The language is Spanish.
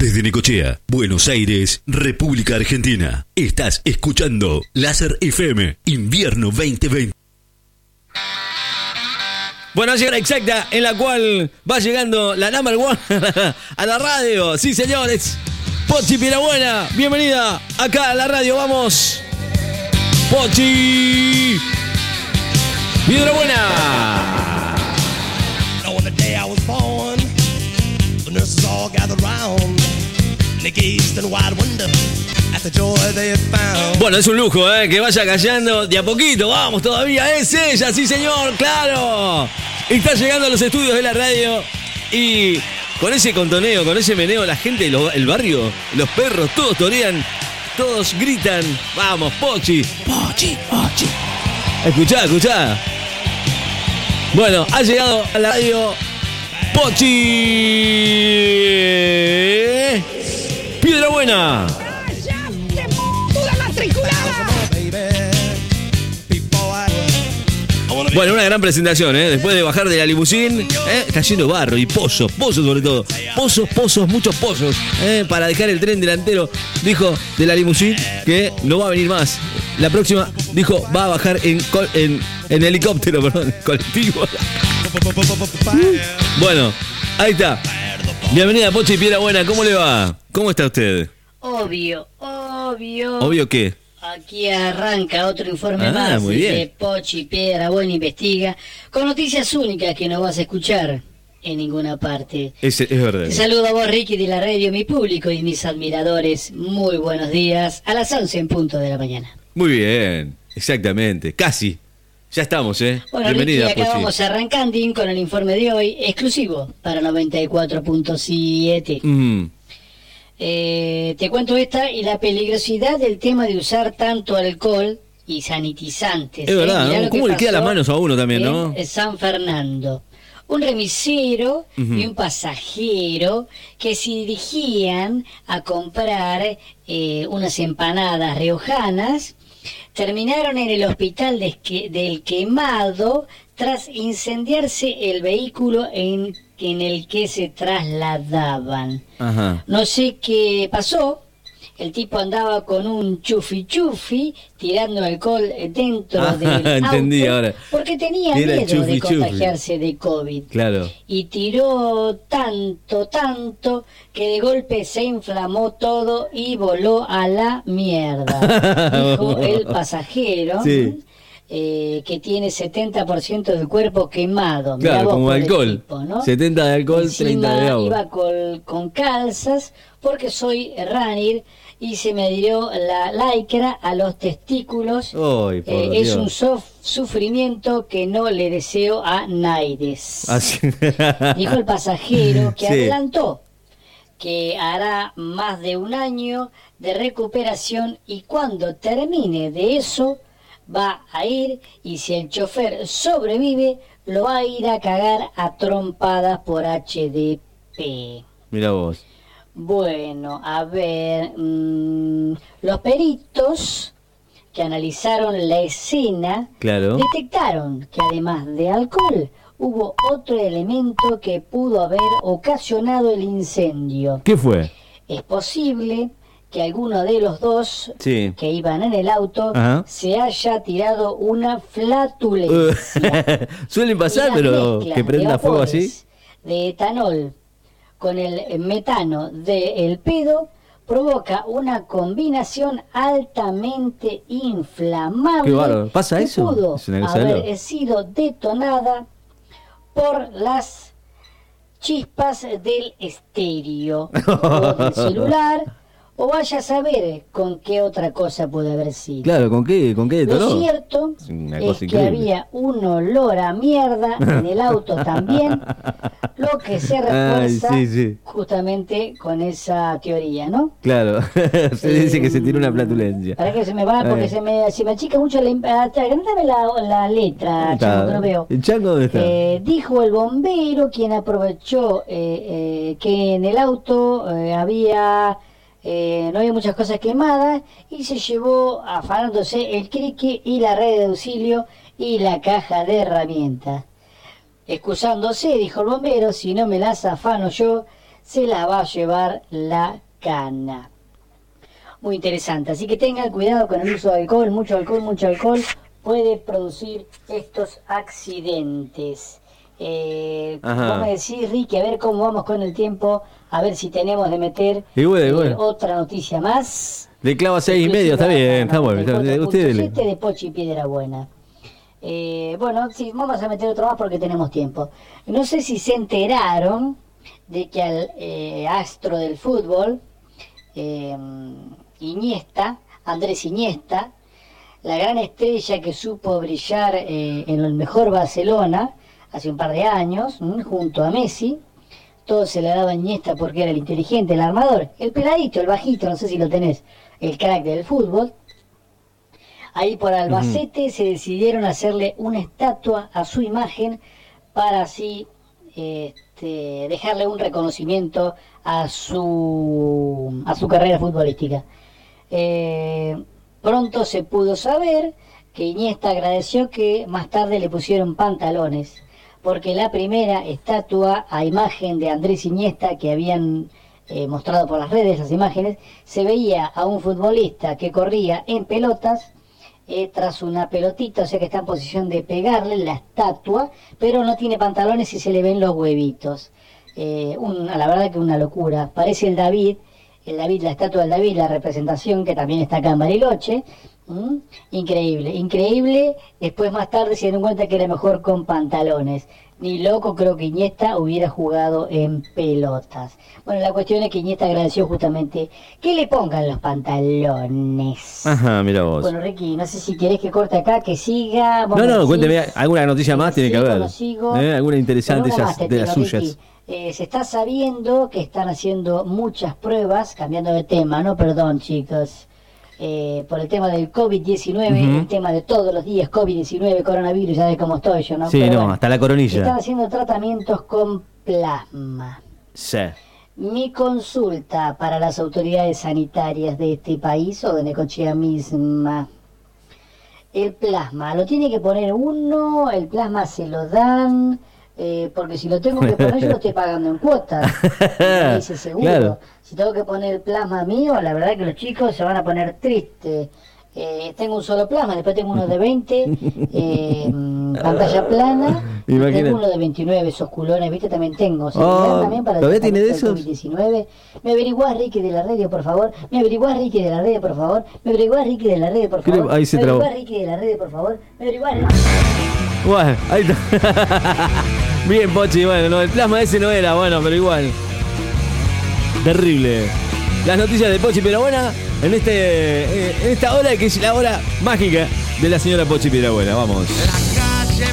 Desde Necochea, Buenos Aires, República Argentina. Estás escuchando Láser FM, Invierno 2020. Bueno, llega la exacta en la cual va llegando la number one a la radio. Sí, señores. Pochi Pirabuena, bienvenida acá a la radio. Vamos. Pochi Pirabuena. Bueno, es un lujo, ¿eh? Que vaya callando de a poquito. Vamos, todavía es ella, sí, señor, claro. Está llegando a los estudios de la radio y con ese contoneo, con ese meneo, la gente, el barrio, los perros, todos torean, todos gritan. Vamos, Pochi, Pochi, Pochi. Escuchá, escuchá. Bueno, ha llegado a la radio Pochi. Piedra Buena. Bueno, una gran presentación, ¿eh? Después de bajar de la limusín, ¿eh? de barro y pozos, pozos sobre todo. Pozos, pozos, muchos pozos, ¿eh? Para dejar el tren delantero, dijo de la limusín que no va a venir más. La próxima, dijo, va a bajar en, en, en helicóptero, perdón, colectivo. Bueno, ahí está. Bienvenida, Pochi Piedra Buena, ¿cómo le va? ¿Cómo está usted? Obvio, obvio. ¿Obvio qué? Aquí arranca otro informe Ah, más muy bien. de Pochi Piedra Buena Investiga, con noticias únicas que no vas a escuchar en ninguna parte. Es, es verdad. Te saludo a vos, Ricky, de la radio, mi público y mis admiradores. Muy buenos días, a las 11 en punto de la mañana. Muy bien, exactamente, casi. Ya estamos, ¿eh? Bueno, Bienvenida, Ricky, acá vamos arrancando con el informe de hoy, exclusivo para 94.7. Mm, Eh, te cuento esta y la peligrosidad del tema de usar tanto alcohol y sanitizantes. Es verdad, ¿no? lo que ¿Cómo le queda las manos a uno también, no? San Fernando. Un remisero y un pasajero que se dirigían a comprar eh, unas empanadas riojanas terminaron en el hospital de que- del quemado tras incendiarse el vehículo en, en el que se trasladaban. ajá. No sé qué pasó. El tipo andaba con un chufi chufi tirando alcohol dentro Ah, del auto. entendí ahora. Porque tenía miedo de chufi. contagiarse de COVID. Claro. Y tiró tanto, tanto, que de golpe se inflamó todo y voló a la mierda. Dijo el pasajero. Sí. eh, que tiene 70% del cuerpo quemado. Claro, vos, como alcohol. tipo, ¿no? 70 de alcohol, Encima 30 de agua. Iba con, con calzas porque soy runner y se me dio la lycra a los testículos. Eh, es un sof- sufrimiento que no le deseo a Naides. Así. Dijo el pasajero que Sí. adelantó que hará más de un año de recuperación y cuando termine de eso va a ir y si el chofer sobrevive lo va a ir a cagar a trompadas por HDP. Mira vos. Bueno, a ver, mm, los peritos que analizaron la escena Claro. detectaron que además de alcohol hubo otro elemento que pudo haber ocasionado el incendio. ¿Qué fue? Es posible que alguno de los dos Sí. que iban en el auto Ajá. se haya tirado una flatulencia. Suelen pasar, pero que prenda fuego así. De etanol con el metano del pedo provoca una combinación altamente inflamable. Qué. ¿Pasa que eso? Pudo Es haber sido detonada por las chispas del estéreo o del celular o vaya a saber con qué otra cosa puede haber sido. Claro, ¿con qué, con qué Lo detonó? cierto Es que había un olor a mierda en el auto también, lo que se Ay, refuerza sí, sí. justamente con esa teoría, ¿no? Claro. se dice que se tira una flatulencia. Para que se me va, porque Ay. se me, se me achica mucho la... Agrandame la, la letra, chango, que no veo. ¿El chango dónde está? Eh, dijo el bombero quien aprovechó eh, eh, que en el auto eh, había eh, no había muchas cosas quemadas y se llevó afanándose el crique y la red de auxilio y la caja de herramientas. Excusándose, dijo el bombero, si no me las afano yo, se la va a llevar la cana. Muy interesante, así que tengan cuidado con el uso de alcohol, mucho alcohol, mucho alcohol puede producir estos accidentes. Eh, vos me decís, Ricky, a ver cómo vamos con el tiempo, a ver si tenemos de meter Y bueno, y eh, bueno. otra noticia más. Le clava seis y medio, está bien, está bueno. Usted. 94.7 de Pochi Piedra Buena. Eh, bueno, sí, vamos a meter otro más porque tenemos tiempo. No sé si se enteraron de que al eh, astro del fútbol, eh, Iniesta, Andrés Iniesta, la gran estrella que supo brillar eh, en el mejor Barcelona hace un par de años, junto a Messi, todo se le daba a Iniesta porque era el inteligente, el armador, el peladito, el bajito, no sé si lo tenés, el crack del fútbol. Ahí por Albacete se decidieron hacerle una estatua a su imagen para así este, dejarle un reconocimiento a su, a su carrera futbolística. Eh, pronto se pudo saber que Iniesta agradeció que más tarde le pusieron pantalones, porque la primera estatua a imagen de Andrés Iniesta que habían eh, mostrado por las redes, las imágenes, se veía a un futbolista que corría en pelotas eh, tras una pelotita, o sea que está en posición de pegarle la estatua, pero no tiene pantalones y se le ven los huevitos. Eh, la verdad que una locura. Parece el David, el David, la estatua del David, la representación que también está acá en Bariloche. ¿Mm? Increíble, increíble. Después más tarde se dieron cuenta que era mejor con pantalones. Ni loco creo que Iniesta hubiera jugado en pelotas. Bueno, la cuestión es que Iniesta agradeció justamente que le pongan los pantalones. Ajá, mira vos. Bueno, Ricky, no sé si querés que corte acá, que siga. vos No, no, decís. cuénteme, alguna noticia más tiene que Sigo, haber. no sigo. ¿Eh? Alguna interesante más de las suyas. Ricky. Eh, se está sabiendo que están haciendo muchas pruebas, cambiando de tema, ¿no? Perdón, chicos. Eh, por el tema del COVID-19, Ujú. el tema de todos los días, COVID-19, coronavirus, ya de cómo estoy yo, ¿no? Sí, Pero no, bueno, hasta la coronilla. Están haciendo tratamientos con plasma. Sí. Mi consulta para las autoridades sanitarias de este país o de Necochea misma. El plasma, ¿lo tiene que poner uno? ¿El plasma se lo dan? Eh, porque si lo tengo que poner, yo lo estoy pagando en cuotas. Me dice seguro. Claro. Si tengo que poner plasma mío, la verdad que los chicos se van a poner tristes. Eh, tengo un solo plasma, después tengo uno de 20, eh, mm, pantalla plana, Imagínate. tengo uno de 29, esos culones, ¿viste? También tengo. O sea, Oh, me también para ¿todavía tiene de esos? COVID-19. ¿Me averiguás, Ricky, de la radio, por favor? ¿Me averiguás, Ricky, de la radio, por favor? ¿Me averiguás, Ricky, de la radio, por Creo- favor? ahí se ¿Me trabó. averiguás, Ricky, de la radio, por favor? ¿Me averiguás, Ricky? Bueno, ahí está. Bien, Pochi, bueno, no, el plasma ese no era, bueno, pero igual. Terrible. Las noticias de Pochi Piedrabuena en este eh, en esta hora que es la hora mágica de la señora Pochi Piedrabuena. Vamos. La calle